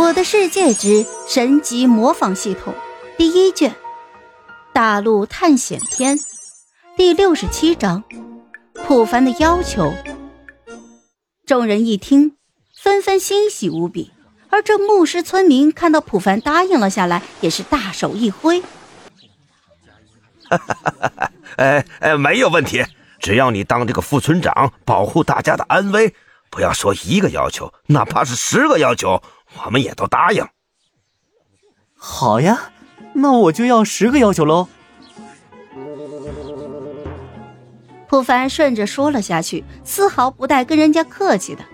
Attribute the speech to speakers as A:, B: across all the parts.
A: 我的世界之神级模仿系统第一卷大陆探险篇第六十七章普凡的要求。众人一听，纷纷欣喜无比。而这牧师村民看到普凡答应了下来，也是大手一挥：“
B: 哈哈哈哈哎哎，没有问题，只要你当这个副村长，保护大家的安危，不要说一个要求，哪怕是十个要求。”我们也都答应。
C: 好呀，那我就要十个要求喽。
A: 普凡顺着说了下去，丝毫不带跟人家客气的。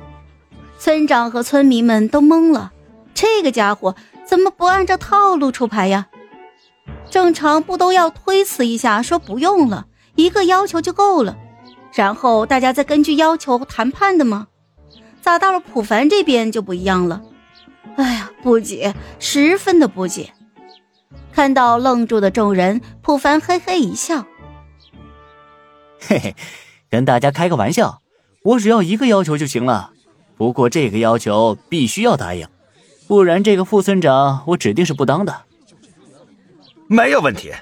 A: 村长和村民们都懵了，这个家伙怎么不按照套路出牌呀？正常不都要推辞一下，说不用了，一个要求就够了，然后大家再根据要求谈判的吗？咋到了普凡这边就不一样了？哎呀，不解，十分的不解。看到愣住的众人，普凡嘿嘿一笑：“
C: 嘿嘿，跟大家开个玩笑，我只要一个要求就行了。不过这个要求必须要答应，不然这个副村长我指定是不当的。”
B: 没有问题。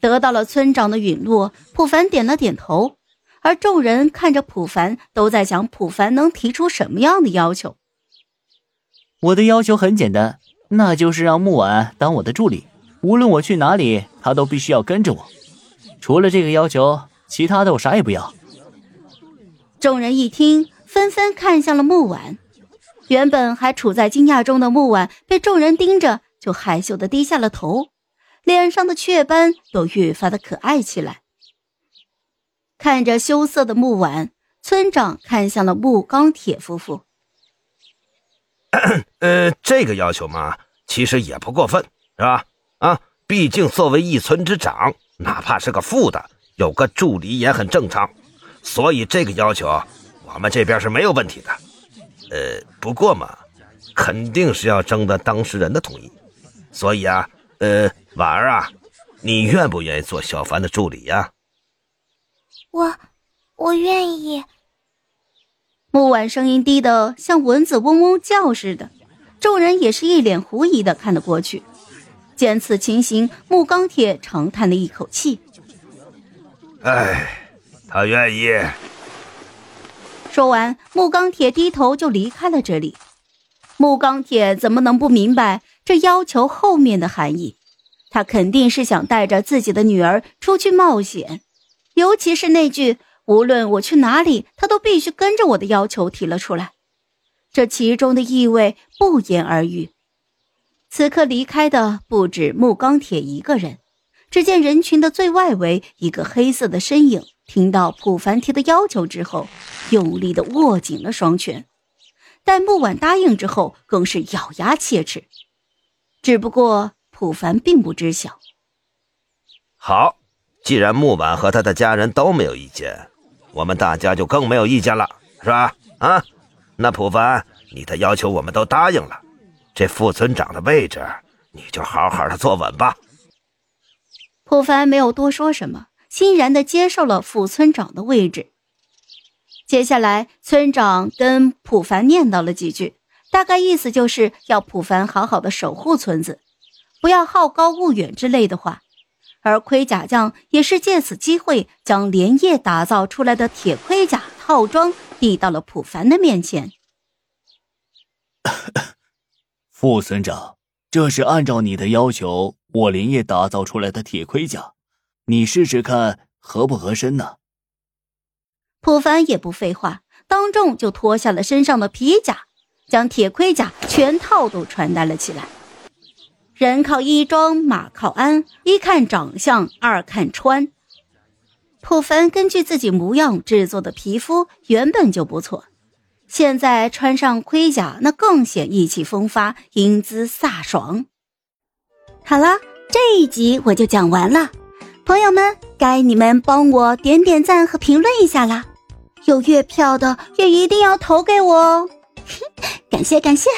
A: 得到了村长的允诺，普凡点了点头，而众人看着普凡，都在想普凡能提出什么样的要求。
C: 我的要求很简单，那就是让木婉当我的助理，无论我去哪里，他都必须要跟着我。除了这个要求，其他的我啥也不要。
A: 众人一听，纷纷看向了木婉。原本还处在惊讶中的木婉，被众人盯着，就害羞的低下了头，脸上的雀斑又愈发的可爱起来。看着羞涩的木婉，村长看向了木钢铁夫妇。
B: 呃，这个要求嘛，其实也不过分，是吧？啊，毕竟作为一村之长，哪怕是个副的，有个助理也很正常。所以这个要求，我们这边是没有问题的。呃，不过嘛，肯定是要征得当事人的同意。所以啊，呃，婉儿啊，你愿不愿意做小凡的助理呀？
D: 我，我愿意。
A: 木婉声音低得像蚊子嗡嗡叫似的，众人也是一脸狐疑的看了过去。见此情形，木钢铁长叹了一口气：“
B: 哎，他愿意。”
A: 说完，木钢铁低头就离开了这里。木钢铁怎么能不明白这要求后面的含义？他肯定是想带着自己的女儿出去冒险，尤其是那句。无论我去哪里，他都必须跟着我的要求提了出来，这其中的意味不言而喻。此刻离开的不止木钢铁一个人，只见人群的最外围，一个黑色的身影，听到普凡提的要求之后，用力的握紧了双拳。待木婉答应之后，更是咬牙切齿。只不过普凡并不知晓。
B: 好，既然木婉和他的家人都没有意见。我们大家就更没有意见了，是吧？啊，那普凡，你的要求我们都答应了，这副村长的位置，你就好好的坐稳吧。
A: 普凡没有多说什么，欣然的接受了副村长的位置。接下来，村长跟普凡念叨了几句，大概意思就是要普凡好好的守护村子，不要好高骛远之类的话。而盔甲匠也是借此机会，将连夜打造出来的铁盔甲套装递到了普凡的面前。
C: 副村长，这是按照你的要求，我连夜打造出来的铁盔甲，你试试看合不合身呢？
A: 普凡也不废话，当众就脱下了身上的皮甲，将铁盔甲全套都穿戴了起来。人靠衣装，马靠鞍。一看长相，二看穿。普凡根据自己模样制作的皮肤原本就不错，现在穿上盔甲，那更显意气风发，英姿飒爽。好了，这一集我就讲完了，朋友们，该你们帮我点点赞和评论一下啦！有月票的也一定要投给我哦，感 谢感谢。